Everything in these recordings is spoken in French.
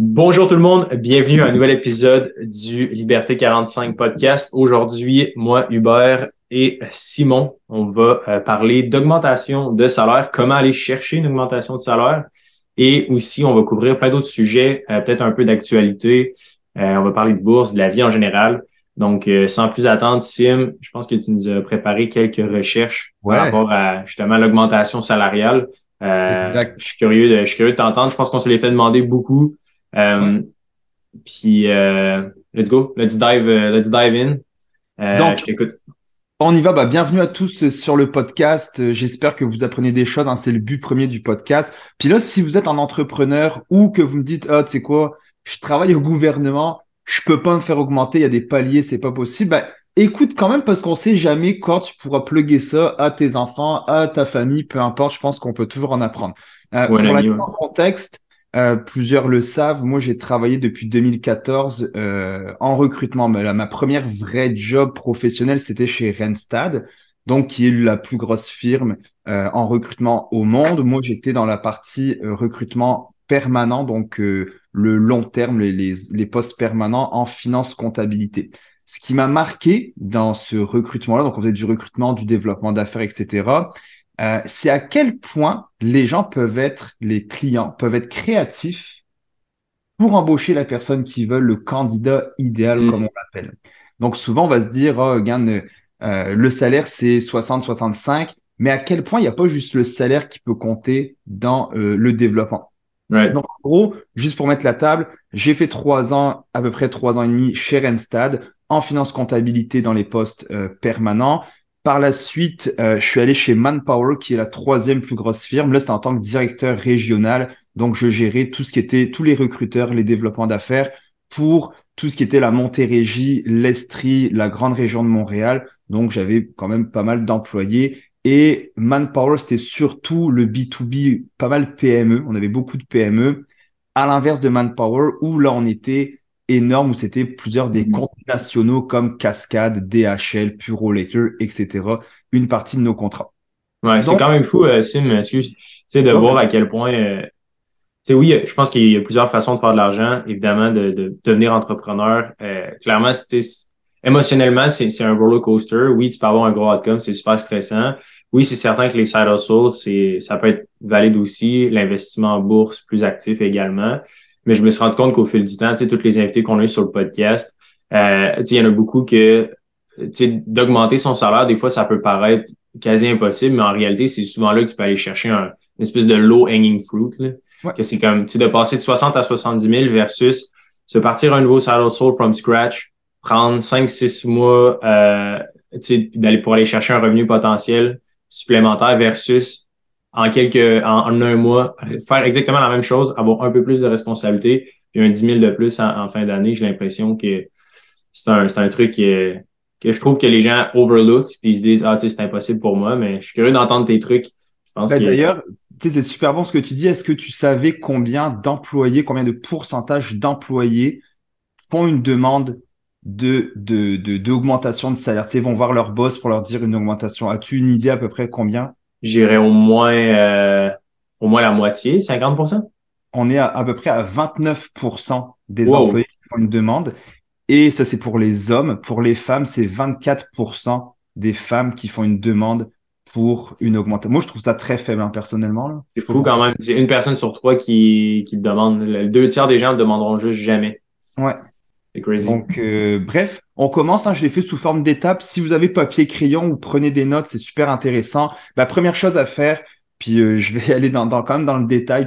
Bonjour tout le monde, bienvenue à un nouvel épisode du Liberté 45 podcast. Aujourd'hui, moi, Hubert et Simon, on va euh, parler d'augmentation de salaire, comment aller chercher une augmentation de salaire et aussi on va couvrir plein d'autres sujets, euh, peut-être un peu d'actualité. Euh, on va parler de bourse, de la vie en général. Donc, sans plus attendre, Sim, je pense que tu nous as préparé quelques recherches par rapport à justement l'augmentation salariale. je suis curieux de, je suis curieux de t'entendre. Je pense qu'on se les fait demander beaucoup. Euh, puis, euh, let's go. Let's dive, euh, let's dive in. Donc, je t'écoute. On y va. Bah, bienvenue à tous sur le podcast. J'espère que vous apprenez des choses. Hein. C'est le but premier du podcast. Puis là, si vous êtes un entrepreneur ou que vous me dites, ah, tu sais quoi, je travaille au gouvernement, je peux pas me faire augmenter, il y a des paliers, c'est pas possible. Bah, écoute quand même parce qu'on sait jamais quand tu pourras plugger ça à tes enfants, à ta famille, peu importe. Je pense qu'on peut toujours en apprendre. pour la mise en contexte, euh, plusieurs le savent, moi j'ai travaillé depuis 2014 euh, en recrutement. Ma première vraie job professionnelle, c'était chez Randstad, donc qui est la plus grosse firme euh, en recrutement au monde. Moi j'étais dans la partie recrutement permanent, donc le long terme, les, les, les, postes permanents en finance comptabilité. Ce qui m'a marqué dans ce recrutement-là, donc on faisait du recrutement, du développement d'affaires, etc., euh, c'est à quel point les gens peuvent être, les clients peuvent être créatifs pour embaucher la personne qui veut, le candidat idéal, mm. comme on l'appelle. Donc souvent, on va se dire, oh, regarde, euh, le salaire, c'est 60-65, mais à quel point il n'y a pas juste le salaire qui peut compter dans euh, le développement? Donc en gros, juste pour mettre la table, j'ai fait trois ans, à peu près trois ans et demi chez Randstad en finance comptabilité dans les postes permanents. Par la suite, euh, je suis allé chez Manpower, qui est la troisième plus grosse firme. Là, c'était en tant que directeur régional. Donc, je gérais tout ce qui était tous les recruteurs, les développements d'affaires pour tout ce qui était la Montérégie, l'Estrie, la grande région de Montréal. Donc, j'avais quand même pas mal d'employés. Et Manpower, c'était surtout le B2B, pas mal PME. On avait beaucoup de PME. À l'inverse de Manpower, où là, on était énorme où c'était plusieurs des mhm. comptes nationaux comme Cascade, DHL, Purolator, etc. Une partie de nos contrats. Ouais, c'est quand même fou, euh, Sim, excuse, de voir à quel point. Euh, sais, oui, je pense qu'il y a plusieurs façons de faire de l'argent. Évidemment, de, de, devenir entrepreneur. Euh, clairement, c'était émotionnellement, c'est un roller coaster. Oui, tu peux avoir un gros outcome, c'est super stressant. Oui, c'est certain que les side hustles, c'est ça peut être valide aussi. L'investissement en bourse plus actif également. Mais je me suis rendu compte qu'au fil du temps, tu sais, toutes les invités qu'on a eu sur le podcast, euh, tu sais, il y en a beaucoup que, tu sais, d'augmenter son salaire, des fois, ça peut paraître quasi impossible, mais en réalité, c'est souvent là que tu peux aller chercher un, une espèce de low hanging fruit, là. Que c'est comme, tu sais, de passer de 60 à 70 000 versus se partir un nouveau side soul from scratch, prendre 5, 6 mois, euh, tu sais, d'aller pour aller chercher un revenu potentiel supplémentaire versus en quelques, en, un mois, faire exactement la même chose, avoir un peu plus de responsabilité, puis un 10 000 de plus en, fin d'année, j'ai l'impression que c'est un, c'est un truc que je trouve que les gens overlook, puis ils se disent, ah, tu sais, c'est impossible pour moi, mais je suis curieux d'entendre tes trucs. Ben, D'ailleurs, c'est super bon ce que tu dis. Est-ce que tu savais combien d'employés, combien de pourcentage d'employés font une demande de, de, de, d'augmentation de salaire? Tu sais, ils vont voir leur boss pour leur dire une augmentation. As-tu une idée à peu près combien? J'irais au moins euh, au moins la moitié, 50% On est à, à peu près à 29% des employés qui font une demande. Et ça, c'est pour les hommes. Pour les femmes, c'est 24% des femmes qui font une demande pour une augmentation. Moi, je trouve ça très faible, hein, personnellement. C'est fou quand même. C'est une personne sur trois qui, qui demande. Le deux tiers des gens ne demanderont juste jamais. Ouais. Donc, euh, bref, on commence. Hein, je l'ai fait sous forme d'étapes. Si vous avez papier, crayon ou prenez des notes, c'est super intéressant. La première chose à faire, puis euh, je vais aller quand même dans le détail.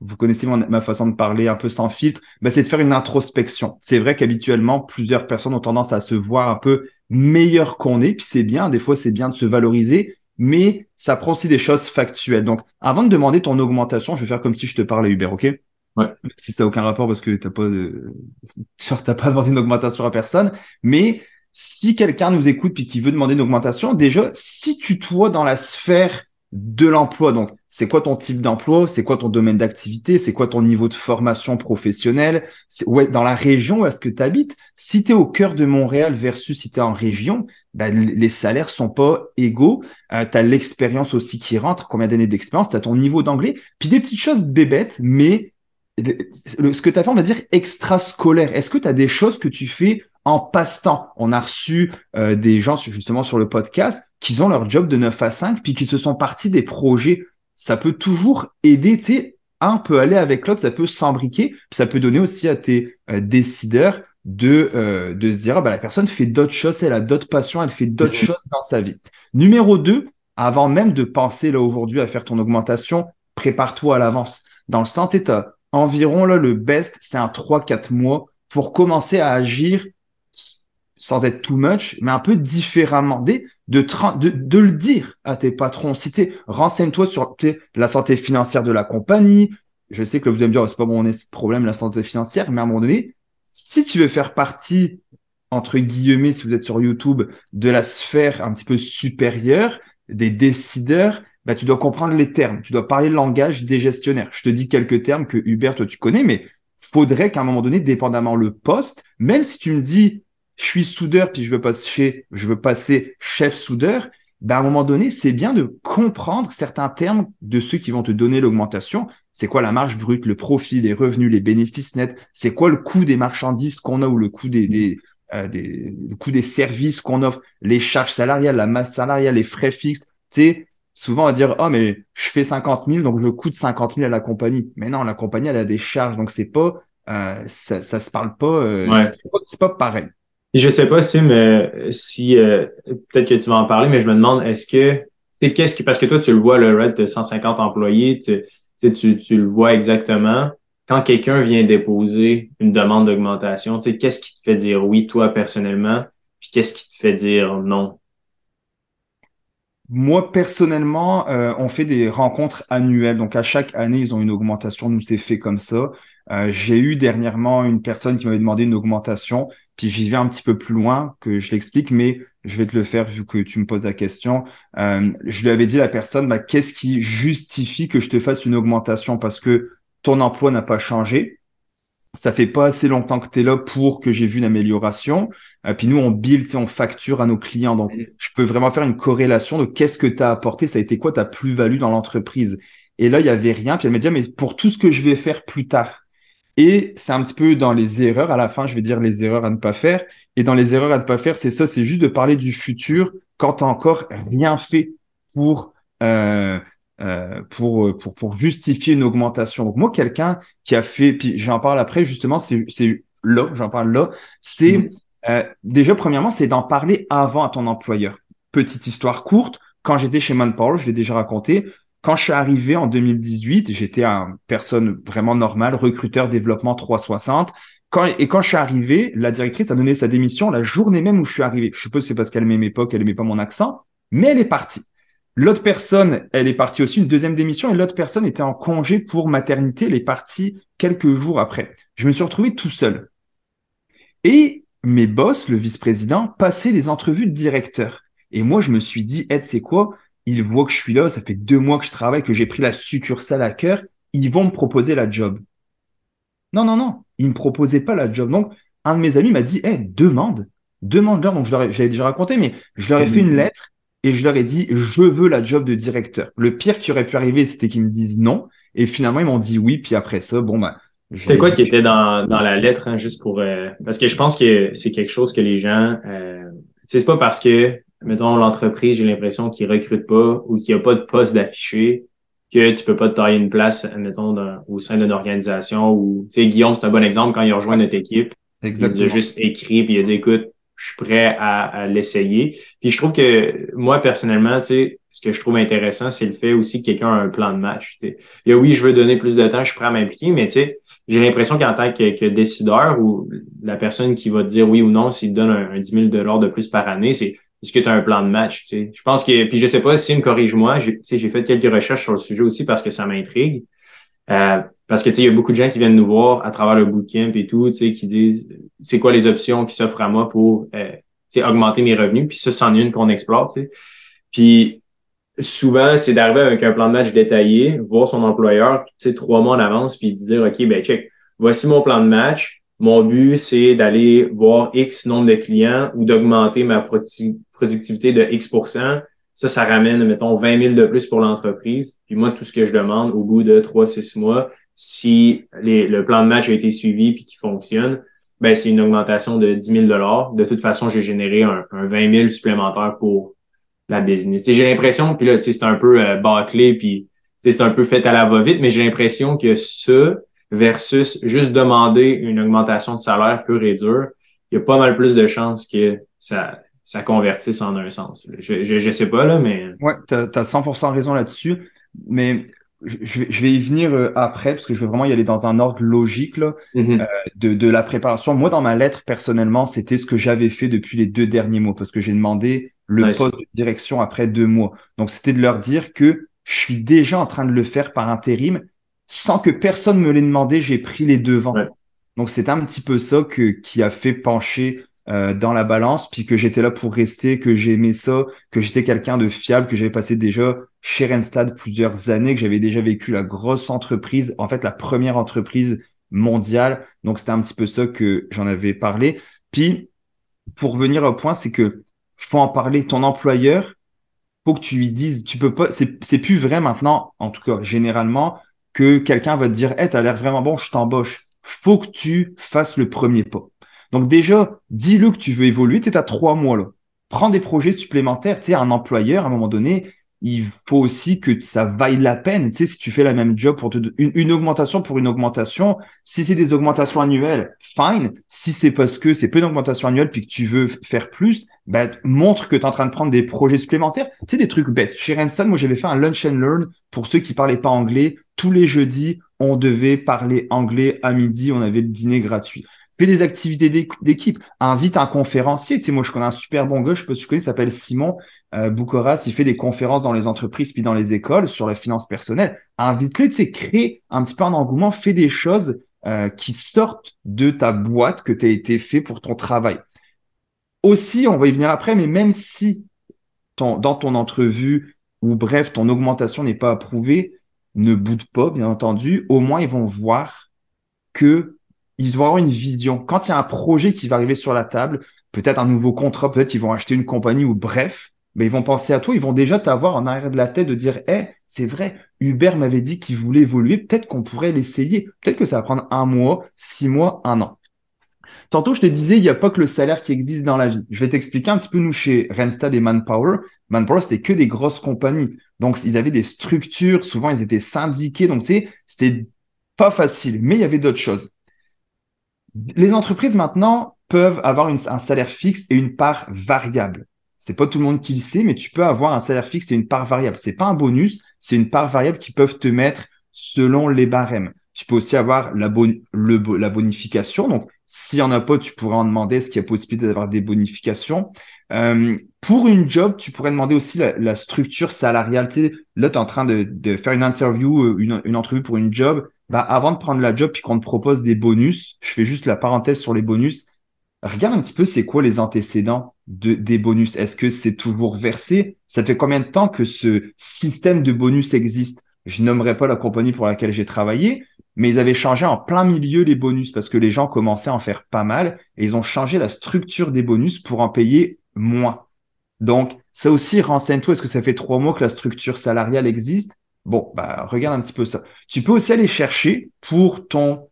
Vous connaissez ma façon de parler un peu sans filtre. Ben, c'est de faire une introspection. C'est vrai qu'habituellement, plusieurs personnes ont tendance à se voir un peu meilleur qu'on est. Puis c'est bien. Des fois, c'est bien de se valoriser. Mais ça prend aussi des choses factuelles. Donc, avant de demander ton augmentation, je vais faire comme si je te parlais Uber, OK? Ouais. Si ça n'a aucun rapport parce que t'as pas de... t'as pas demandé une augmentation à personne. Mais si quelqu'un nous écoute puis qui veut demander une augmentation, déjà, si tu toi dans la sphère de l'emploi, donc c'est quoi ton type d'emploi, c'est quoi ton domaine d'activité, c'est quoi ton niveau de formation professionnelle, ouais, dans la région où est-ce que tu habites. Si tu es au cœur de Montréal versus si tu es en région, ben, les salaires sont pas égaux. Euh, tu as l'expérience aussi qui rentre, combien d'années d'expérience, tu as ton niveau d'anglais, puis des petites choses bébêtes, mais ce que tu as fait, on va dire, extrascolaire. Est-ce que tu as des choses que tu fais en passe-temps? On a reçu euh, des gens justement sur le podcast qui ont leur job de 9 à 5 puis qui se sont partis des projets. Ça peut toujours aider, tu sais, un peut aller avec l'autre, ça peut s'embriquer, puis ça peut donner aussi à tes euh, décideurs de, euh, de se dire, ah, bah, la personne fait d'autres choses, elle a d'autres passions, elle fait d'autres mm-hmm. choses dans sa vie. Numéro 2, avant même de penser là aujourd'hui à faire ton augmentation, prépare-toi à l'avance. Dans le sens, c'est environ là, le best, c'est un 3-4 mois pour commencer à agir sans être too much, mais un peu différemment. De, de, de, le dire à tes patrons. Si renseigne-toi sur la santé financière de la compagnie. Je sais que vous allez me dire, c'est pas mon problème, la santé financière, mais à un moment donné, si tu veux faire partie, entre guillemets, si vous êtes sur YouTube, de la sphère un petit peu supérieure, des décideurs, bah, tu dois comprendre les termes. Tu dois parler le langage des gestionnaires. Je te dis quelques termes que Hubert, toi, tu connais, mais faudrait qu'à un moment donné, dépendamment le poste, même si tu me dis, je suis soudeur, puis je veux passer, je veux passer chef soudeur, bah, à un moment donné, c'est bien de comprendre certains termes de ceux qui vont te donner l'augmentation. C'est quoi la marge brute, le profit, les revenus, les bénéfices nets? C'est quoi le coût des marchandises qu'on a ou le coût des, des, euh, des, le coût des services qu'on offre, les charges salariales, la masse salariale, les frais fixes. Tu sais, souvent on va dire, oh, mais je fais 50 000, donc je coûte 50 000 à la compagnie. Mais non, la compagnie, elle a des charges, donc c'est pas, euh, ça, ça se parle pas, euh, c'est pas, pareil. Je sais pas si, mais si euh, peut-être que tu vas en parler, mais je me demande, est-ce que qu'est-ce qui parce que toi tu le vois le Red de 150 employés, tu, tu, tu le vois exactement. Quand quelqu'un vient déposer une demande d'augmentation, tu sais, qu'est-ce qui te fait dire oui toi personnellement, puis qu'est-ce qui te fait dire non? Moi, personnellement, euh, on fait des rencontres annuelles. Donc, à chaque année, ils ont une augmentation. Nous, c'est fait comme ça. Euh, j'ai eu dernièrement une personne qui m'avait demandé une augmentation. Puis j'y vais un petit peu plus loin que je l'explique, mais je vais te le faire vu que tu me poses la question. Euh, je lui avais dit à la personne, bah, qu'est-ce qui justifie que je te fasse une augmentation? Parce que ton emploi n'a pas changé. Ça fait pas assez longtemps que tu es là pour que j'ai vu une amélioration. Euh, puis nous, on build, on facture à nos clients. Donc, je peux vraiment faire une corrélation de qu'est-ce que tu as apporté, ça a été quoi ta plus-value dans l'entreprise. Et là, il y avait rien. Puis elle m'a dit, ah, mais pour tout ce que je vais faire plus tard, et c'est un petit peu dans les erreurs. À la fin, je vais dire les erreurs à ne pas faire. Et dans les erreurs à ne pas faire, c'est ça, c'est juste de parler du futur quand tu encore rien fait pour, euh, euh, pour, pour, pour justifier une augmentation. Donc moi, quelqu'un qui a fait, puis j'en parle après, justement, c'est là, j'en parle là, c'est mmh. euh, déjà, premièrement, c'est d'en parler avant à ton employeur. Petite histoire courte, quand j'étais chez Manpower, je l'ai déjà raconté, quand je suis arrivé en 2018, j'étais une personne vraiment normale, recruteur développement 360. Quand, et quand je suis arrivé, la directrice a donné sa démission la journée même où je suis arrivé. Je suppose c'est parce qu'elle m'aimait pas, qu'elle aimait pas mon accent, mais elle est partie. L'autre personne, elle est partie aussi, une deuxième démission, et l'autre personne était en congé pour maternité, elle est partie quelques jours après. Je me suis retrouvé tout seul. Et mes boss, le vice-président, passaient les entrevues de directeur. Et moi, je me suis dit, Ed, c'est quoi? Ils voient que je suis là, ça fait deux mois que je travaille, que j'ai pris la succursale à cœur, ils vont me proposer la job. Non, non, non, ils me proposaient pas la job. Donc, un de mes amis m'a dit, eh, demande, demande-leur. Donc, j'avais déjà raconté, mais je leur ai fait une lettre et je leur ai dit, je veux la job de directeur. Le pire qui aurait pu arriver, c'était qu'ils me disent non. Et finalement, ils m'ont dit oui. Puis après ça, bon, bah. C'est quoi qui était dans, dans la lettre, hein, juste pour. Euh, parce que je pense que c'est quelque chose que les gens. Euh, c'est pas parce que mettons, l'entreprise, j'ai l'impression qu'ils recrutent pas ou qu'il n'y a pas de poste d'affiché, que tu peux pas te tailler une place, mettons, au sein d'une organisation ou, tu sais, Guillaume, c'est un bon exemple quand il rejoint notre équipe. Exactement. Il a juste écrit puis il a dit, écoute, je suis prêt à, l'essayer. Puis je trouve que moi, personnellement, tu sais, ce que je trouve intéressant, c'est le fait aussi que quelqu'un a un plan de match. Tu sais. Et oui, je veux donner plus de temps, je suis prêt à m'impliquer, mais tu sais, j'ai l'impression qu'en tant que, décideur ou la personne qui va te dire oui ou non s'il donne un, un 10 000 de plus par année, c'est est-ce que tu as un plan de match? Tu sais? Je pense que, puis je sais pas si me corrige-moi, j'ai fait quelques recherches sur le sujet aussi parce que ça m'intrigue. Euh, parce que tu sais, il y a beaucoup de gens qui viennent nous voir à travers le bootcamp et tout, tu sais, qui disent c'est quoi les options qui s'offrent à moi pour euh, augmenter mes revenus. Puis ça, c'en est une qu'on explore. Tu sais. Puis souvent, c'est d'arriver avec un plan de match détaillé, voir son employeur, tu sais, trois mois en avance, puis dire OK, ben check, voici mon plan de match. Mon but, c'est d'aller voir X nombre de clients ou d'augmenter ma productivité de X Ça, ça ramène, mettons, 20 000 de plus pour l'entreprise. Puis moi, tout ce que je demande au bout de 3-6 mois, si le plan de match a été suivi puis qu'il fonctionne, ben c'est une augmentation de 10 000 De toute façon, j'ai généré un, 20 000 supplémentaire pour la business. J'ai l'impression, puis là, c'est un peu euh, bâclé, puis c'est un peu fait à la va-vite, mais j'ai l'impression que ça versus juste demander une augmentation de salaire pur et dur, il y a pas mal plus de chances que ça, ça convertisse en un sens. Je, je, sais pas, là, mais. Ouais, tu as, 100% raison là-dessus. Mais je, vais y venir euh, après, parce que je veux vraiment y aller dans un ordre logique là, mm-hmm. euh, de, de la préparation. Moi, dans ma lettre, personnellement, c'était ce que j'avais fait depuis les deux derniers mois, parce que j'ai demandé le poste de direction après deux mois. Donc, c'était de leur dire que je suis déjà en train de le faire par intérim, sans que personne me l'ait demandé, j'ai pris les devants. Donc, c'est un petit peu ça que, qui a fait pencher euh, dans la balance, puis que j'étais là pour rester, que j'aimais ça, que j'étais quelqu'un de fiable, que j'avais passé déjà chez Renstad plusieurs années, que j'avais déjà vécu la grosse entreprise, en fait la première entreprise mondiale. Donc c'était un petit peu ça que j'en avais parlé. Puis pour venir au point, c'est que faut en parler. Ton employeur, faut que tu lui dises, tu peux pas, c'est plus vrai maintenant, en tout cas généralement, que quelqu'un va te dire, hey, t'as l'air vraiment bon, je t'embauche. Faut que tu fasses le premier pas. Donc déjà, dis-le que tu veux évoluer, tu es à trois mois là. Prends des projets supplémentaires. Tu un employeur, à un moment donné, il faut aussi que ça vaille la peine. Tu si tu fais la même job pour une, augmentation pour une augmentation, si c'est des augmentations annuelles, fine. Si c'est parce que c'est peu d'augmentation annuelle puis que tu veux faire plus, bah, montre que tu es en train de prendre des projets supplémentaires. Tu sais, des trucs bêtes. Chez Renstan, moi, j'avais fait un lunch and learn pour ceux qui parlaient pas anglais. Tous les jeudis, on devait parler anglais à midi. On avait le dîner gratuit fais des activités d'équipe, invite un conférencier. Tu sais, moi, je connais un super bon gars, je peux tu connais, il s'appelle Simon euh, il fait des conférences dans les entreprises puis dans les écoles sur la finance personnelle. Invite-le, tu sais, un petit peu un engouement, fais des choses euh, qui sortent de ta boîte que tu as été fait pour ton travail. Aussi, on va y venir après, mais même si dans ton entrevue ou bref, ton augmentation n'est pas approuvée, ne boude pas, bien entendu. Au moins, ils vont voir que ils vont avoir une vision. Quand il y a un projet qui va arriver sur la table, peut-être un nouveau contrat, peut-être qu'ils vont acheter une compagnie ou bref, mais ils vont penser à toi, ils vont déjà t'avoir en arrière de la tête de dire, eh, c'est vrai, Hubert m'avait dit qu'il voulait évoluer, peut-être qu'on pourrait l'essayer. Peut-être que ça va prendre un mois, six mois, un an. Tantôt, je te disais, il n'y a pas que le salaire qui existe dans la vie. Je vais t'expliquer un petit peu, nous, chez Randstad et Manpower. Manpower, c'était que des grosses compagnies. Donc, ils avaient des structures, souvent, ils étaient syndiqués. Donc, tu sais, c'était pas facile, mais il y avait d'autres choses. Les entreprises maintenant peuvent avoir un salaire fixe et une part variable. C'est pas tout le monde qui le sait, mais tu peux avoir un salaire fixe et une part variable. C'est pas un bonus, c'est une part variable qui peuvent te mettre selon les barèmes. Tu peux aussi avoir la, la bonification. Donc, s'il n'y en a pas, tu pourrais en demander est-ce qu'il y a possibilité d'avoir des bonifications. Euh, pour une job, tu pourrais demander aussi la, structure salariale. Tu là, tu es en train de, faire une interview, euh, une entrevue pour une job bah, avant de prendre la job puis qu'on te propose des bonus, je fais juste la parenthèse sur les bonus. Regarde un petit peu c'est quoi les antécédents de, des bonus? Est-ce que c'est toujours versé? Ça fait combien de temps que ce système de bonus existe? Je nommerai pas la compagnie pour laquelle j'ai travaillé, mais ils avaient changé en plein milieu les bonus parce que les gens commençaient à en faire pas mal et ils ont changé la structure des bonus pour en payer moins. Donc, ça aussi, renseigne-toi, est-ce que ça fait trois mois que la structure salariale existe? Bon, bah, regarde un petit peu ça. Tu peux aussi aller chercher pour ton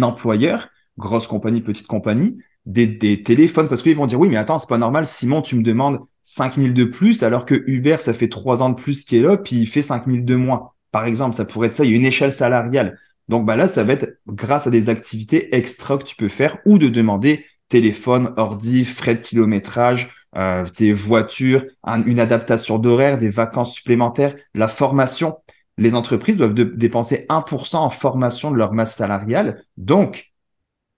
employeur, grosse compagnie, petite compagnie, des, téléphones, parce qu'ils vont dire, oui, mais attends, c'est pas normal, Simon, tu me demandes 5000 de plus, alors que Uber, ça fait trois ans de plus qu'il est là, puis il fait 5000 de moins. Par exemple, ça pourrait être ça, il y a une échelle salariale. Donc, bah là, ça va être grâce à des activités extra que tu peux faire ou de demander téléphone, ordi, frais de kilométrage, euh, des voitures, une adaptation d'horaire, des vacances supplémentaires, la formation. Les entreprises doivent dépenser 1% en formation de leur masse salariale. Donc,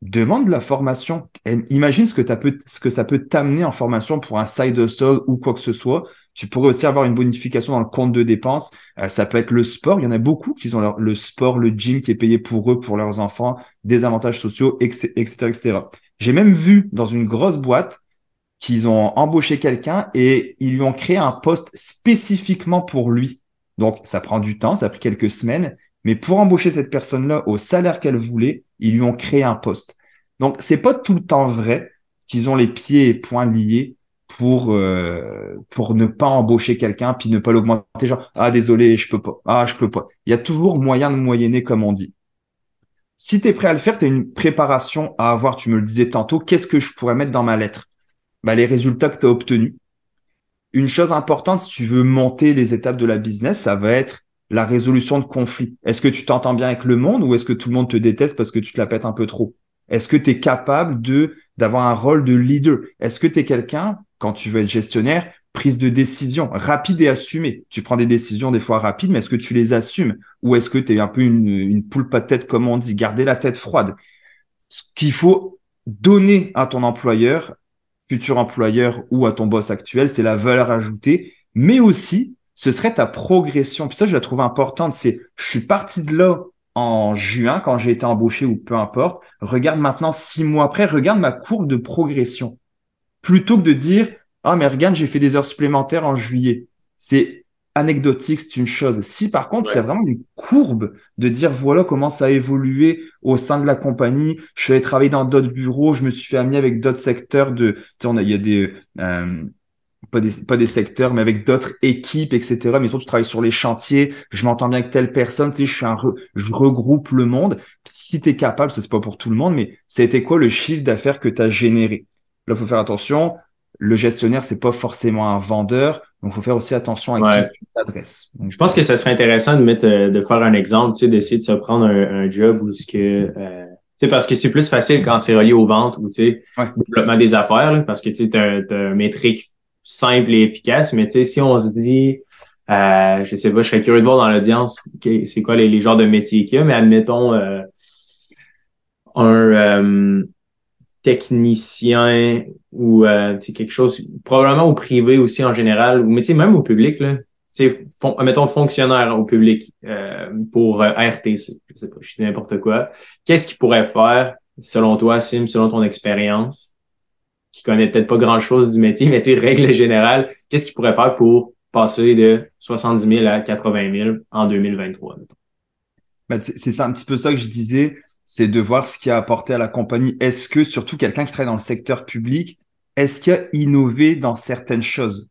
demande de la formation. imagine ce que, ce que ça peut t'amener en formation pour un side hustle ou quoi que ce soit. Tu pourrais aussi avoir une bonification dans le compte de dépenses. Euh, ça peut être le sport. Il y en a beaucoup qui ont le sport, le gym qui est payé pour eux, pour leurs enfants, des avantages sociaux, etc., etc. J'ai même vu dans une grosse boîte qu'ils ont embauché quelqu'un et ils lui ont créé un poste spécifiquement pour lui. Donc, ça prend du temps, ça a pris quelques semaines, mais pour embaucher cette personne-là au salaire qu'elle voulait, ils lui ont créé un poste. Donc, c'est pas tout le temps vrai qu'ils ont les pieds et poings liés pour euh, pour ne pas embaucher quelqu'un puis ne pas l'augmenter genre ah désolé je peux pas ah je peux pas il y a toujours moyen de moyenner comme on dit Si tu es prêt à le faire, tu as une préparation à avoir. Tu me le disais tantôt, qu'est-ce que je pourrais mettre dans ma lettre? Bah, Les résultats que tu as obtenus. Une chose importante, si tu veux monter les étapes de la business, ça va être la résolution de conflits. Est-ce que tu t'entends bien avec le monde ou est-ce que tout le monde te déteste parce que tu te la pètes un peu trop? Est-ce que tu es capable de d'avoir un rôle de leader? Est-ce que tu es quelqu'un, quand tu veux être gestionnaire, prise de décision rapide et assumée? Tu prends des décisions des fois rapides, mais est-ce que tu les assumes? Ou est-ce que tu es un peu une, poule pas de tête, comme on dit, garder la tête froide? Ce qu'il faut donner à ton employeur, futur employeur ou à ton boss actuel, c'est la valeur ajoutée, mais aussi ce serait ta progression. Puis ça, je la trouve importante. C'est, je suis parti de là en juin quand j'ai été embauché ou peu importe. Regarde maintenant six mois après, regarde ma courbe de progression. Plutôt que de dire, ah, mais regarde, j'ai fait des heures supplémentaires en juillet. C'est anecdotique, c'est une chose. Si par contre, c'est vraiment une courbe de dire voilà comment ça a évolué au sein de la compagnie, je suis allé travailler dans d'autres bureaux, je me suis fait amener avec d'autres secteurs de, tu sais, il y a des, euh, pas des, pas des secteurs, mais avec d'autres équipes, etc. Mais surtout, tu travailles sur les chantiers, je m'entends bien avec telle personne, tu sais, je suis un, je regroupe le monde. Si tu es capable, ce c'est pas pour tout le monde, mais c'était quoi le chiffre d'affaires que tu as généré? Là, il faut faire attention le gestionnaire, c'est pas forcément un vendeur. Donc, il faut faire aussi attention à qui tu t'adresses. Je pense que ça serait intéressant de mettre, euh, de faire un exemple, tu sais, d'essayer de se prendre un, job où ce que, euh, tu sais, parce que c'est plus facile quand c'est relié aux ventes ou, tu sais, au développement des affaires, parce que, tu sais, as, un métrique simple et efficace. Mais, tu sais, si on se dit, euh, je sais pas, je serais curieux de voir dans l'audience, c'est quoi les, les, genres de métiers qu'il y a, mais admettons, euh, un, technicien ou euh, quelque chose, probablement au privé aussi en général, ou mais même au public, là, fon mettons fonctionnaire au public euh, pour euh, RTC, je sais pas, je dis n'importe quoi. Qu'est-ce qu'il pourrait faire, selon toi, Sim, selon ton expérience, qui connaît peut-être pas grand-chose du métier, mais tu règle générale, qu'est-ce qu'il pourrait faire pour passer de 70 000 à 80 000 en 2023, Ben, c'est un petit peu ça que je disais c'est de voir ce qui a apporté à la compagnie. Est-ce que, surtout quelqu'un qui travaille dans le secteur public, est-ce qu'il a innové dans certaines choses?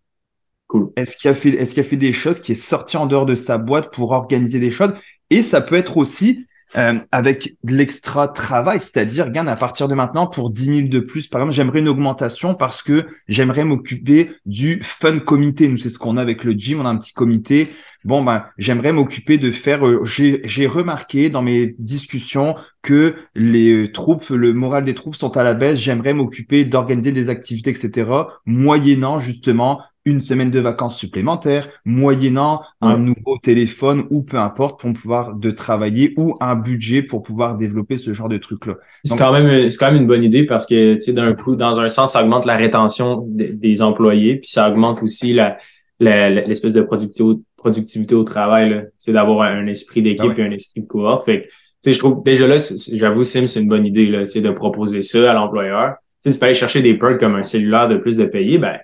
Cool. Est-ce qu'il a fait, est-ce qu'il a fait des choses qui est sorti en dehors de sa boîte pour organiser des choses? Et ça peut être aussi euh, avec de l'extra travail, c'est-à-dire, regarde, à partir de maintenant, pour 10 000 de plus, par exemple, j'aimerais une augmentation parce que j'aimerais m'occuper du fun comité. Nous, c'est ce qu'on a avec le gym, on a un petit comité bon ben j'aimerais m'occuper de faire euh, j'ai remarqué dans mes discussions que les euh, troupes le moral des troupes sont à la baisse j'aimerais m'occuper d'organiser des activités etc moyennant justement une semaine de vacances supplémentaires moyennant un nouveau téléphone ou peu importe pour pouvoir de travailler ou un budget pour pouvoir développer ce genre de trucs là c'est quand même c'est quand même une bonne idée parce que tu sais d'un coup dans un sens ça augmente la rétention des employés puis ça augmente aussi la l'espèce de productivité, productivité au travail, c'est d'avoir un esprit d'équipe ah et un esprit de cohorte. Fait que, je trouve déjà là, j'avoue, Sim, c'est une bonne idée là, de proposer ça à l'employeur. Tu peux aller chercher des perks comme un cellulaire de plus de payer, ben,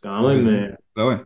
c'est quand même. Euh, ben ouais.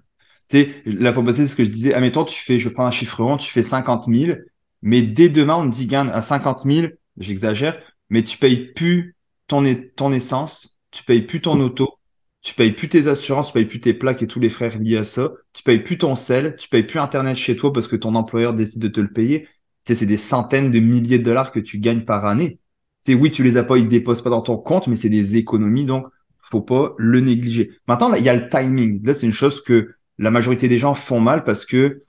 Tu sais, la fois passée, c'est ce que je disais. Admettons, tu fais, je prends un chiffre rond, tu fais 50 000, mais dès demain, on te dit, gagne à 50 000, j'exagère, mais tu payes plus ton, ton essence, tu payes plus ton auto, tu payes plus tes assurances, tu payes plus tes plaques et tous les frères liés à ça, tu payes plus ton sel, tu payes plus Internet chez toi parce que ton employeur décide de te le payer. Tu sais, c'est des centaines de milliers de dollars que tu gagnes par année. Tu sais, oui, tu les as pas, ils déposent pas dans ton compte, mais c'est des économies, donc faut pas le négliger. Maintenant, il y a le timing. Là, c'est une chose que la majorité des gens font mal parce que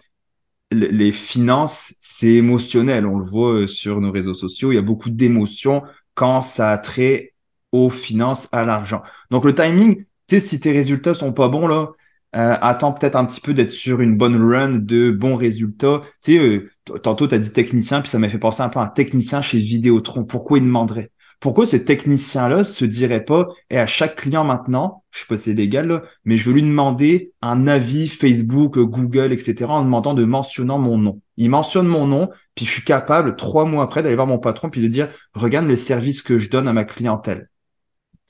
les finances, c'est émotionnel. On le voit euh, sur nos réseaux sociaux. Il y a beaucoup d'émotions quand ça a trait aux finances, à l'argent. Donc, le timing, tu sais, si tes résultats sont pas bons, là, euh, attends peut-être un petit peu d'être sur une bonne run de bons résultats. Tu sais, euh, tantôt, tu as dit technicien, puis ça m'a fait penser un peu à un technicien chez Vidéotron. Pourquoi il demanderait? Pourquoi ce technicien-là se dirait pas, et à chaque client maintenant, je sais pas si c'est légal, mais je veux lui demander un avis Facebook, Google, etc., en demandant de mentionnant mon nom. Il mentionne mon nom, puis je suis capable, trois mois après, d'aller voir mon patron, puis de dire, regarde le service que je donne à ma clientèle.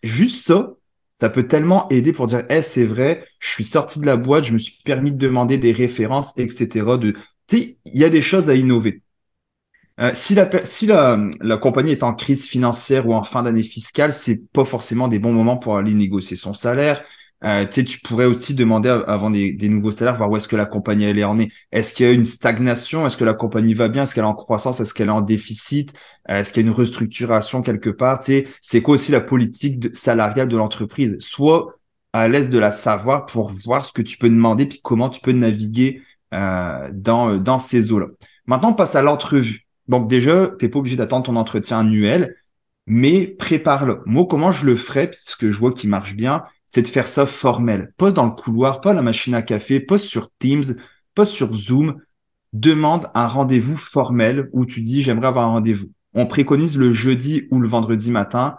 Juste ça, ça peut tellement aider pour dire, eh, c'est vrai, je suis sorti de la boîte, je me suis permis de demander des références, etc. Tu sais, il y a des choses à innover. Euh, si la, si la, la compagnie est en crise financière ou en fin d'année fiscale, c'est pas forcément des bons moments pour aller négocier son salaire. Euh, tu pourrais aussi demander avant des, des, nouveaux salaires, voir où est-ce que la compagnie elle est en est. Est-ce qu'il y a une stagnation? Est-ce que la compagnie va bien? Est-ce qu'elle est en croissance? Est-ce qu'elle est en déficit? Est-ce qu'il y a une restructuration quelque part? C'est quoi aussi la politique salariale de l'entreprise? Soit à l'aise de la savoir pour voir ce que tu peux demander puis comment tu peux naviguer euh, dans, dans ces eaux-là. Maintenant, on passe à l'entrevue. Donc déjà, tu n'es pas obligé d'attendre ton entretien annuel, mais prépare-le. Moi, comment je le ferais, puisque je vois qu'il marche bien, c'est de faire ça formel. Pas dans le couloir, pas la machine à café, pas sur Teams, pas sur Zoom. Demande un rendez-vous formel où tu dis j'aimerais avoir un rendez-vous. On préconise le jeudi ou le vendredi matin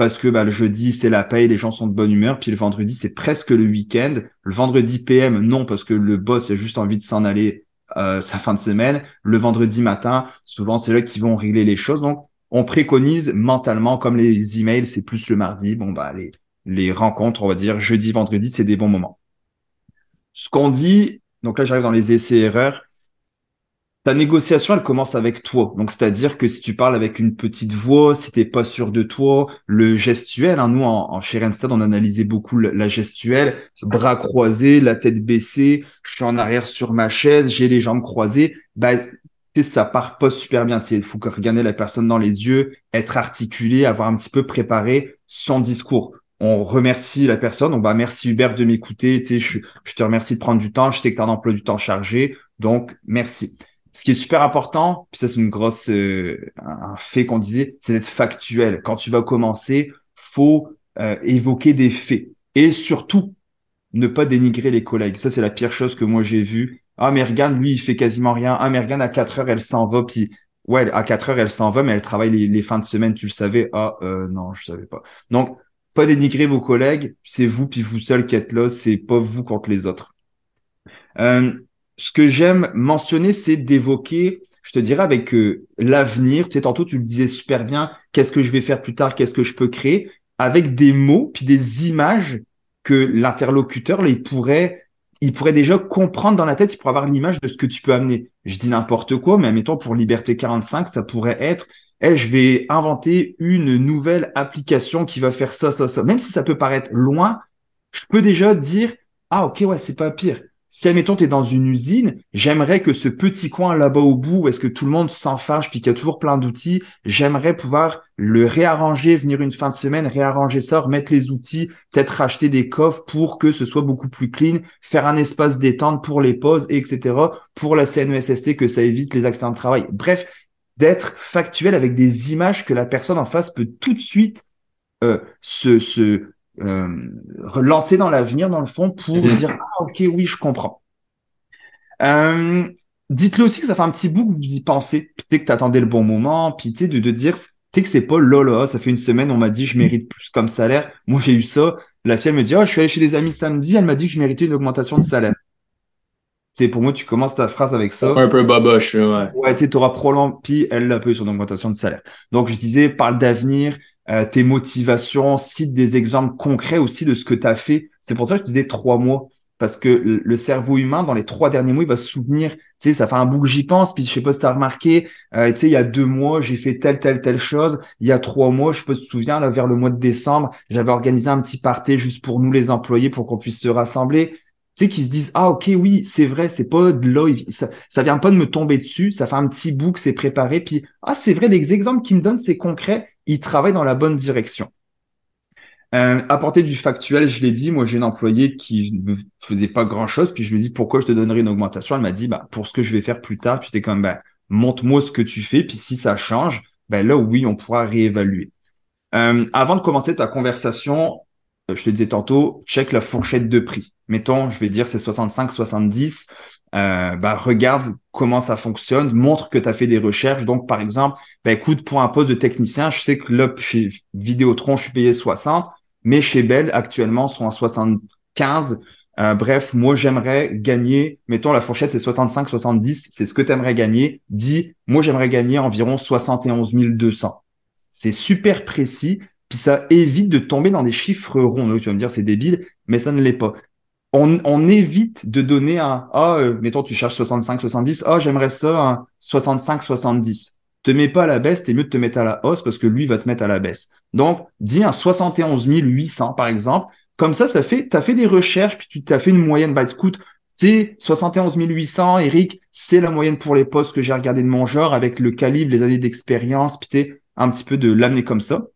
parce que bah, le jeudi, c'est la paye, les gens sont de bonne humeur, puis le vendredi, c'est presque le week-end. Le vendredi PM, non, parce que le boss a juste envie de s'en aller euh, sa fin de semaine. Le vendredi matin, souvent, c'est là qu'ils vont régler les choses. Donc, on préconise mentalement, comme les emails, c'est plus le mardi. Bon, bah, les, les rencontres, on va dire jeudi, vendredi, c'est des bons moments. Ce qu'on dit, donc là, j'arrive dans les essais-erreurs. Ta négociation, elle commence avec toi. Donc, c'est-à-dire que si tu parles avec une petite voix, si t'es pas sûr de toi, le gestuel, hein, nous, en, en, chez Randstad, on analysait beaucoup la gestuelle, bras croisés, la tête baissée, je suis en arrière sur ma chaise, j'ai les jambes croisées. Bah, ça part pas super bien. Il faut regarder la personne dans les yeux, être articulé, avoir un petit peu préparé son discours. On remercie la personne. On va merci Hubert de m'écouter. Je, je te remercie de prendre du temps. Je sais que tu as un emploi du temps chargé. Donc, merci. Ce qui est super important, puis ça c'est une grosse euh, un fait qu'on disait, c'est d'être factuel. Quand tu vas commencer, faut euh, évoquer des faits et surtout ne pas dénigrer les collègues. Ça c'est la pire chose que moi j'ai vue ah, mais regarde, lui, il fait quasiment rien. Ah, mais regarde, à 4 heures, elle s'en va. Puis, ouais, à 4 heures, elle s'en va, mais elle travaille les, fins de semaine, tu le savais. Ah, euh, non, je savais pas. Donc, pas dénigrer vos collègues. C'est vous, puis vous seul qui êtes là. C'est pas vous contre les autres. Euh, ce que j'aime mentionner, c'est d'évoquer, je te dirais, avec euh, l'avenir. Tu sais, tantôt, tu le disais super bien. Qu'est-ce que je vais faire plus tard? Qu'est-ce que je peux créer? Avec des mots, puis des images que l'interlocuteur, là, il pourrait il pourrait déjà comprendre dans la tête, il pourrait avoir l'image de ce que tu peux amener. Je dis n'importe quoi, mais admettons pour Liberté 45, ça pourrait être, eh, je vais inventer une nouvelle application qui va faire ça, ça, ça. Même si ça peut paraître loin, je peux déjà dire, ah ok, ouais, c'est pas pire si admettons tu es dans une usine, j'aimerais que ce petit coin là-bas au bout où est-ce que tout le monde s'en fâche puis qu'il y a toujours plein d'outils, j'aimerais pouvoir le réarranger, venir une fin de semaine, réarranger ça, remettre les outils, peut-être racheter des coffres pour que ce soit beaucoup plus clean, faire un espace détente pour les pauses, etc. Pour la CNESST que ça évite les accidents de travail. Bref, d'être factuel avec des images que la personne en face peut tout de suite euh, se, se euh, relancer dans l'avenir, dans le fond, pour mhm. dire ah, ok, oui, je comprends. Euh, dites-le aussi que ça fait un petit bout que vous y pensez, puis que tu attendais le bon moment, puis de, de dire tu que c'est pas là, ça fait une semaine, on m'a dit je mérite plus comme salaire. Moi, j'ai eu ça. La fille, elle me dit, oh, je suis allé chez des amis samedi, elle m'a dit que je méritais une augmentation de salaire. C'est pour moi, tu commences ta phrase avec ça. Un peu baboche, ouais. Ouais, tu auras probablement, puis elle l'a peu son augmentation de salaire. Donc, je disais, parle d'avenir, euh, tes motivations, cite des exemples concrets aussi de ce que tu as fait. C'est pour ça que je disais trois mois. Parce que le cerveau humain, dans les trois derniers mois, il va se souvenir. Tu sais, ça fait un bout que j'y pense. Puis je sais pas si tu as remarqué, euh, tu sais, il y a deux mois, j'ai fait telle, telle, telle chose. Il y a trois mois, je tu te souviens, là, vers le mois de décembre, j'avais organisé un petit party juste pour nous les employés, pour qu'on puisse se rassembler tu sais, qui se disent, ah, ok, oui, c'est vrai, c'est pas de là, ça, ça vient pas de me tomber dessus, ça fait un petit bout que c'est préparé, puis, ah, c'est vrai, les exemples qu'ils me donnent, c'est concret, ils travaillent dans la bonne direction. Euh, apporter du factuel, je l'ai dit, moi j'ai une employée qui ne faisait pas grand chose, puis je lui dit pourquoi je te donnerais une augmentation? Elle m'a dit bah pour ce que je vais faire plus tard, puis j'étais comme ben montre-moi ce que tu fais, puis si ça change, ben là oui on pourra réévaluer. Euh, avant de commencer ta conversation, euh, je te disais tantôt, check la fourchette de prix. Mettons, je vais dire c'est 65, 70. Euh, bah, regarde comment ça fonctionne, montre que tu as fait des recherches. Donc, par exemple, bah, écoute, pour un poste de technicien, je sais que là, chez Vidéotron, je suis payé 60, mais chez Bell, actuellement, sont à 75. Euh, bref, moi, j'aimerais gagner, mettons, la fourchette, c'est 65, 70, c'est ce que tu aimerais gagner. Dis, moi, j'aimerais gagner environ 71 200. C'est super précis puis ça évite de tomber dans des chiffres ronds. Donc, tu vas me dire, c'est débile, mais ça ne l'est pas. On, évite de donner un, ah, euh, mettons, tu cherches 65, 70, ah, j'aimerais ça, un 65, 70. Te mets pas à la baisse, t'es mieux de te mettre à la hausse parce que lui va te mettre à la baisse. Donc, dis un 71 800, par exemple. Comme ça, ça fait, tu as fait des recherches, puis tu t'as fait une moyenne. Bah, écoute, c'est 71 800, Eric, c'est la moyenne pour les postes que j'ai regardé de mon genre avec le calibre, les années d'expérience, puis tu un petit peu de l'amener comme ça.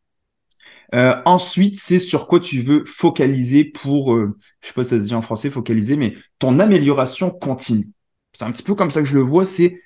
Euh, ensuite, c'est sur quoi tu veux focaliser pour, euh, je sais pas si ça se dit en français, focaliser, mais ton amélioration continue. C'est un petit peu comme ça que je le vois, c'est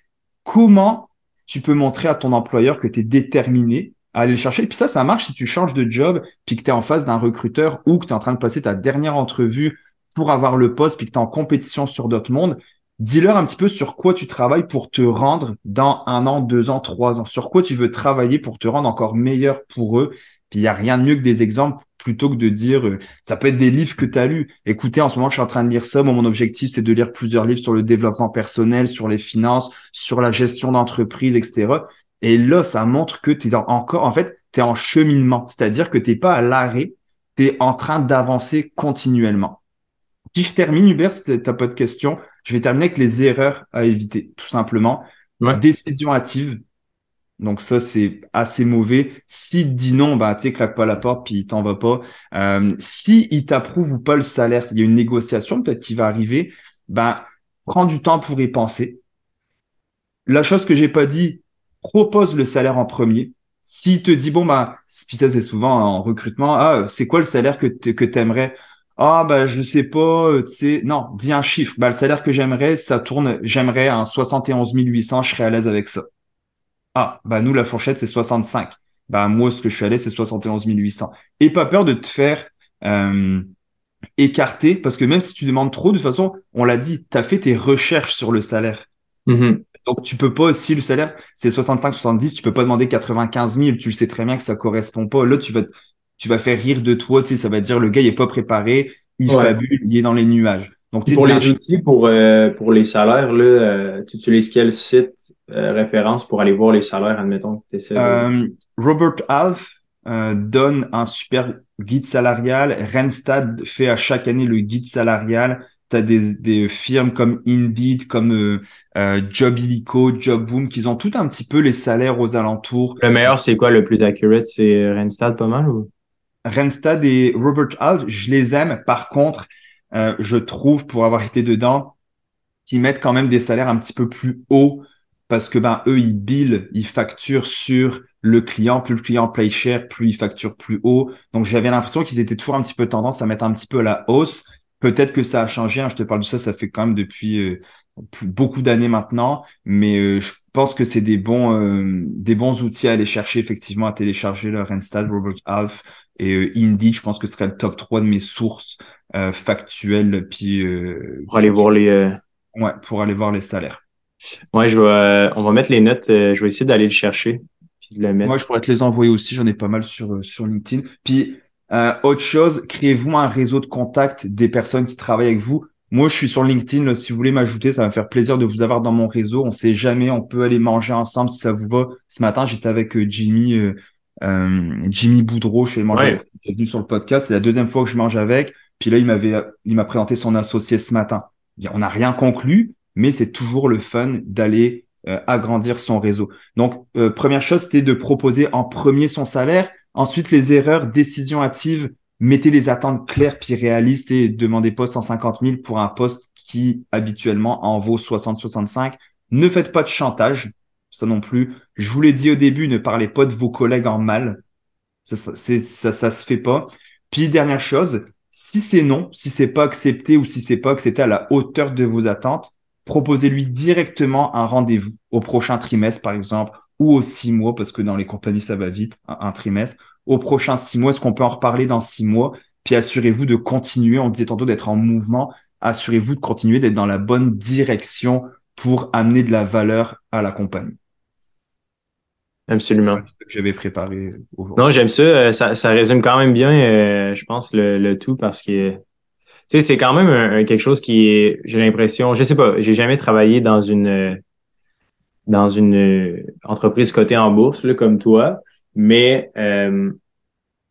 comment tu peux montrer à ton employeur que tu es déterminé à aller le chercher. Et puis ça, ça marche si tu changes de job, puis que tu es en face d'un recruteur ou que tu es en train de passer ta dernière entrevue pour avoir le poste, puis que tu es en compétition sur d'autres mondes. Dis-leur un petit peu sur quoi tu travailles pour te rendre dans un an, deux ans, trois ans. Sur quoi tu veux travailler pour te rendre encore meilleur pour eux. Puis il n'y a rien de mieux que des exemples plutôt que de dire, euh, ça peut être des livres que tu as lus. Écoutez, en ce moment, je suis en train de lire ça. mon objectif, c'est de lire plusieurs livres sur le développement personnel, sur les finances, sur la gestion d'entreprise, etc. Et là, ça montre que tu es encore, en fait, tu es en cheminement. C'est-à-dire que tu n'es pas à l'arrêt, tu es en train d'avancer continuellement. Si je termine, Hubert, si tu n'as pas de questions, je vais terminer avec les erreurs à éviter, tout simplement. Décision hâtive, donc ça, c'est assez mauvais. S'il te dit non, bah, tu claque pas la porte puis il t'en va pas. Euh, si il t'approuve ou pas le salaire, il y a une négociation peut-être qui va arriver, bah, prends du temps pour y penser. La chose que j'ai pas dit, propose le salaire en premier. S'il te dit, bon, bah, puis ça, c'est souvent en recrutement, ah, c'est quoi le salaire que que t'aimerais? Ah, bah, je sais pas, euh, tu sais, non, dis un chiffre. Bah, le salaire que j'aimerais, ça tourne, j'aimerais un 71 800, je serais à l'aise avec ça. Ah, bah nous, la fourchette, c'est 65. Bah moi, ce que je suis allé, c'est 71 800. Et pas peur de te faire euh, écarter, parce que même si tu demandes trop, de toute façon, on l'a dit, tu as fait tes recherches sur le salaire. Mm-hmm. Donc tu peux pas, si le salaire c'est 65, 70, tu peux pas demander 95 000, tu le sais très bien que ça correspond pas. Là, tu vas, tu vas faire rire de toi, tu sais, ça va dire le gars, il est pas préparé, il ouais. fabule, il est dans les nuages. Donc, pour les outils, pour, euh, pour les salaires, là, euh, tu utilises quel site euh, référence pour aller voir les salaires, admettons que tu euh, Robert Half donne un super guide salarial. Randstad fait à chaque année le guide salarial. Tu as des, des firmes comme Indeed, comme Jobilico, Jobboom, qui ont tout un petit peu les salaires aux alentours. Le meilleur, c'est quoi le plus accurate? C'est Randstad pas mal ou? Randstad et Robert Half, je les aime. Par contre, euh, je trouve, pour avoir été dedans, qu'ils mettent quand même des salaires un petit peu plus hauts parce que ben eux ils billent, ils facturent sur le client, plus le client paye cher, plus il facture plus haut. Donc j'avais l'impression qu'ils étaient toujours un petit peu tendance à mettre un petit peu à la hausse. Peut-être que ça a changé, hein, je te parle de ça, ça fait quand même depuis euh, beaucoup d'années maintenant, mais euh, je pense que c'est des bons des bons outils à aller chercher effectivement à télécharger le Randstad, Robert Half et Indeed, je pense que ce serait le top 3 de mes sources euh, factuel puis euh, pour aller voir les euh, ouais pour aller voir les salaires ouais je vais on va mettre les notes je vais essayer d'aller le chercher puis de les mettre moi je pourrais te les envoyer aussi j'en ai pas mal sur sur LinkedIn puis autre chose créez-vous un réseau de contacts des personnes qui travaillent avec vous moi, je suis sur LinkedIn. si vous voulez m'ajouter, ça va me faire plaisir de vous avoir dans mon réseau. On sait jamais, on peut aller manger ensemble si ça vous va. Ce matin, j'étais avec Jimmy, euh, Jimmy Boudreau. Je suis manger. venu sur le podcast. C'est la deuxième fois que je mange avec. Puis là, il m'avait, il m'a présenté son associé ce matin. On n'a rien conclu, mais c'est toujours le fun d'aller euh, agrandir son réseau. Donc, euh, première chose, c'était de proposer en premier son salaire. Ensuite, les erreurs, décision hâtive, mettez des attentes claires puis réalistes et demandez pas 150 000 pour un poste qui habituellement en vaut 60-65. Ne faites pas de chantage, ça non plus. Je vous l'ai dit au début, ne parlez pas de vos collègues en mal. Ça, ça, se fait pas. Puis dernière chose, si c'est non, si c'est pas accepté ou si c'est pas accepté à la hauteur de vos attentes, proposez-lui directement un rendez-vous au prochain trimestre, par exemple, ou aux six mois, parce que dans les compagnies, ça va vite, un, trimestre. Au prochain six mois, est-ce qu'on peut en reparler dans six mois? Puis assurez-vous de continuer, on disait tantôt d'être en mouvement, assurez-vous de continuer d'être dans la bonne direction pour amener de la valeur à la compagnie. Absolument. que j'avais préparé aujourd'hui. Non, j'aime ça. Euh, ça. ça. résume quand même bien, euh, je pense, le, le, tout parce que tu sais, c'est quand même quelque chose qui est, j'ai l'impression, je sais pas, j'ai jamais travaillé dans une dans une entreprise cotée en bourse là, comme toi, mais euh,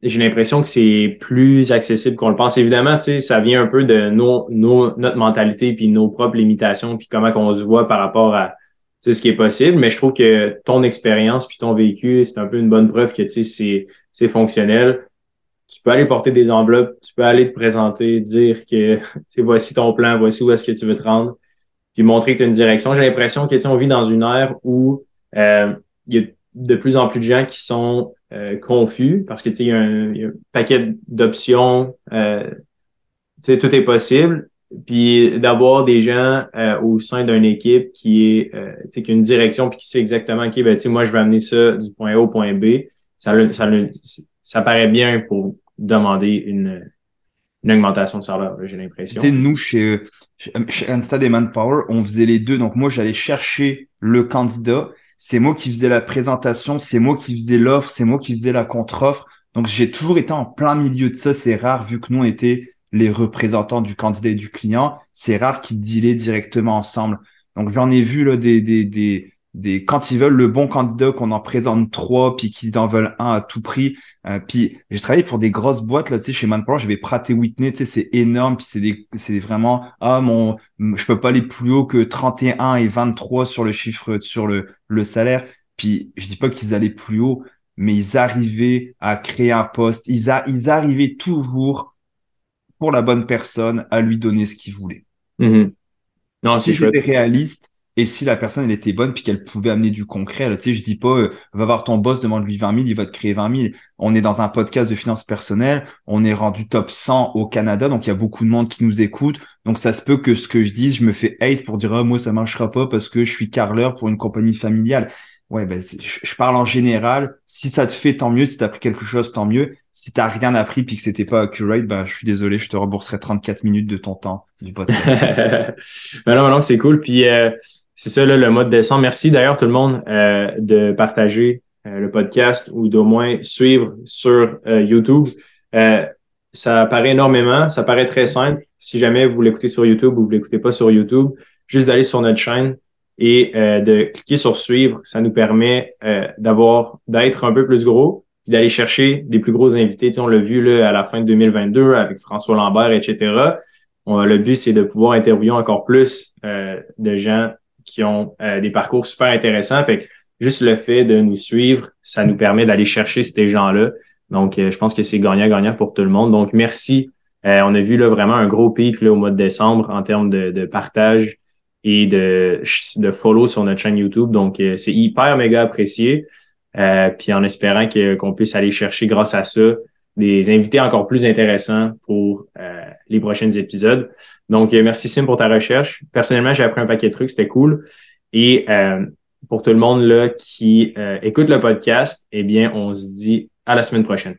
j'ai l'impression que c'est plus accessible qu'on le pense. Évidemment, tu sais, ça vient un peu de nos, nos, notre mentalité puis nos propres limitations puis comment qu'on se voit par rapport à c'est ce qui est possible, mais je trouve que ton expérience puis ton vécu, c'est un peu une bonne preuve que tu c'est, fonctionnel. tu peux aller porter des enveloppes, tu peux aller te présenter, dire que voici ton plan, voici où est-ce que tu veux te rendre, puis montrer que tu as une direction. J'ai l'impression que on vit dans une ère où euh, il y a de plus en plus de gens qui sont euh, confus parce que il y a un paquet d'options, euh, tout est possible. Puis d'avoir des gens euh, au sein d'une équipe qui est euh, qui a une direction puis qui sait exactement ok ben moi je vais amener ça du point A au point B ça ça, ça paraît bien pour demander une, une augmentation de salaire j'ai l'impression. Nous chez chez Instead et Manpower on faisait les deux. Donc moi j'allais chercher le candidat. C'est moi qui faisais la présentation c'est moi qui faisais l'offre c'est moi qui faisais la contre-offre. Donc j'ai toujours été en plein milieu de ça. C'est rare vu que nous on était les représentants du candidat et du client, c'est rare qu'ils dealaient directement ensemble. Donc j'en ai vu là des, des, des, des quand ils veulent le bon candidat, qu'on en présente trois, puis qu'ils en veulent un à tout prix. Euh, puis j'ai travaillé pour des grosses boîtes là, tu sais, chez Manpower, j'avais Pratt Whitney, tu sais, c'est énorme, puis c'est des, c'est vraiment ah mon, je peux pas aller plus haut que 31 et 23 sur le chiffre, sur le le salaire. Puis je dis pas qu'ils allaient plus haut, mais ils arrivaient à créer un poste, ils, a, ils arrivaient toujours pour la bonne personne à lui donner ce qu'il voulait. Mm-hmm. Non, si réaliste et si la personne elle était bonne puis qu'elle pouvait amener du concret, tu sais, je dis pas euh, va voir ton boss, demande-lui 20 000, il va te créer 20 000. On est dans un podcast de finances personnelles, on est rendu top 100 au Canada, donc il y a beaucoup de monde qui nous écoute. Donc ça se peut que ce que je dise, je me fais hate pour dire ah, moi ça marchera pas parce que je suis carleur pour une compagnie familiale. Ouais, ben, je, parle en général. Si ça te fait, tant mieux. Si tu as appris quelque chose, tant mieux. Si tu rien appris puis que c'était pas accurate, ben, je suis désolé, je te rembourserai 34 minutes de ton temps du podcast. ben non, non, c'est cool. Puis euh, c'est ça, là, le mois de décembre. Merci d'ailleurs tout le monde euh, de partager euh, le podcast ou d'au moins suivre sur YouTube. ça paraît énormément, ça paraît très simple. Si jamais vous l'écoutez sur YouTube ou vous l'écoutez pas sur YouTube, juste d'aller sur notre chaîne, et de cliquer sur suivre, ça nous permet d'avoir d'être un peu plus gros puis d'aller chercher des plus gros invités. On l'a vu là, à la fin de 2022 avec François Lambert, etc. On, le but, c'est de pouvoir interviewer encore plus euh, de gens qui ont des parcours super intéressants. Fait que juste le fait de nous suivre, ça nous permet d'aller chercher ces gens-là. Donc, je pense que c'est gagnant-gagnant pour tout le monde. Donc, merci. on a vu là, vraiment un gros pic là, au mois de décembre en termes de, partage et de, de follow sur notre chaîne YouTube. Donc, euh, c'est hyper méga apprécié. Euh, puis en espérant qu'on puisse aller chercher grâce à ça des invités encore plus intéressants pour euh, les prochains épisodes. Donc, merci Sim pour ta recherche. Personnellement, j'ai appris un paquet de trucs, c'était cool. Et pour tout le monde là qui écoute le podcast, eh bien, on se dit à la semaine prochaine.